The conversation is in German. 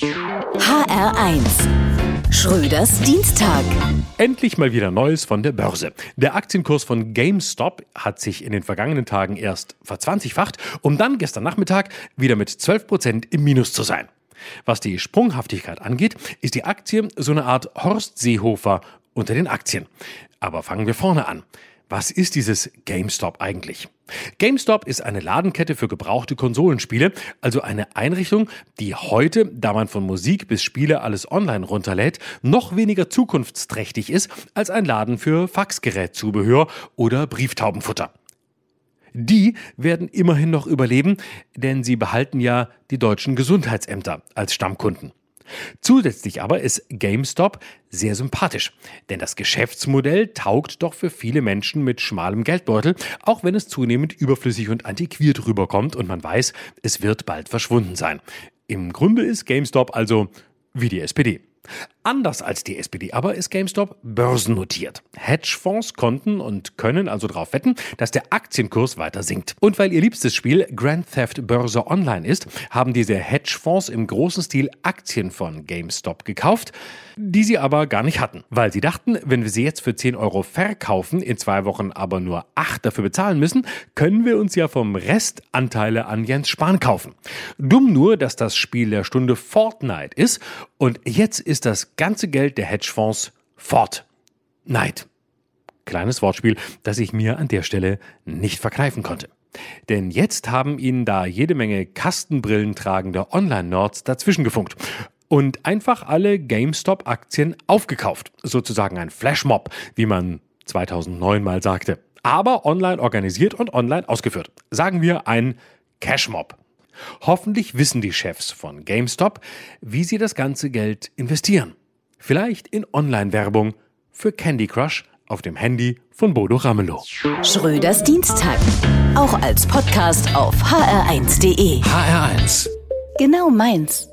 HR1 Schröders Dienstag. Endlich mal wieder Neues von der Börse. Der Aktienkurs von GameStop hat sich in den vergangenen Tagen erst verzwanzigfacht, um dann gestern Nachmittag wieder mit 12 Prozent im Minus zu sein. Was die Sprunghaftigkeit angeht, ist die Aktie so eine Art Horst Seehofer unter den Aktien. Aber fangen wir vorne an. Was ist dieses GameStop eigentlich? GameStop ist eine Ladenkette für gebrauchte Konsolenspiele, also eine Einrichtung, die heute, da man von Musik bis Spiele alles online runterlädt, noch weniger zukunftsträchtig ist als ein Laden für Faxgerätzubehör oder Brieftaubenfutter. Die werden immerhin noch überleben, denn sie behalten ja die deutschen Gesundheitsämter als Stammkunden. Zusätzlich aber ist GameStop sehr sympathisch, denn das Geschäftsmodell taugt doch für viele Menschen mit schmalem Geldbeutel, auch wenn es zunehmend überflüssig und antiquiert rüberkommt und man weiß, es wird bald verschwunden sein. Im Grunde ist GameStop also wie die SPD. Anders als die SPD aber ist GameStop börsennotiert. Hedgefonds konnten und können also darauf wetten, dass der Aktienkurs weiter sinkt. Und weil ihr liebstes Spiel Grand Theft Börse Online ist, haben diese Hedgefonds im großen Stil Aktien von GameStop gekauft, die sie aber gar nicht hatten. Weil sie dachten, wenn wir sie jetzt für 10 Euro verkaufen, in zwei Wochen aber nur 8 dafür bezahlen müssen, können wir uns ja vom Rest Anteile an Jens Spahn kaufen. Dumm nur, dass das Spiel der Stunde Fortnite ist und jetzt ist das ganze Geld der Hedgefonds fort. Neid. Kleines Wortspiel, das ich mir an der Stelle nicht verkneifen konnte. Denn jetzt haben ihnen da jede Menge Kastenbrillen tragende Online-Nerds dazwischen gefunkt und einfach alle GameStop-Aktien aufgekauft. Sozusagen ein Flashmob, wie man 2009 mal sagte. Aber online organisiert und online ausgeführt. Sagen wir ein Cashmob. Hoffentlich wissen die Chefs von GameStop, wie sie das ganze Geld investieren. Vielleicht in Online-Werbung für Candy Crush auf dem Handy von Bodo Ramelow. Schröders Dienstag. Auch als Podcast auf hr1.de. HR1. Genau meins.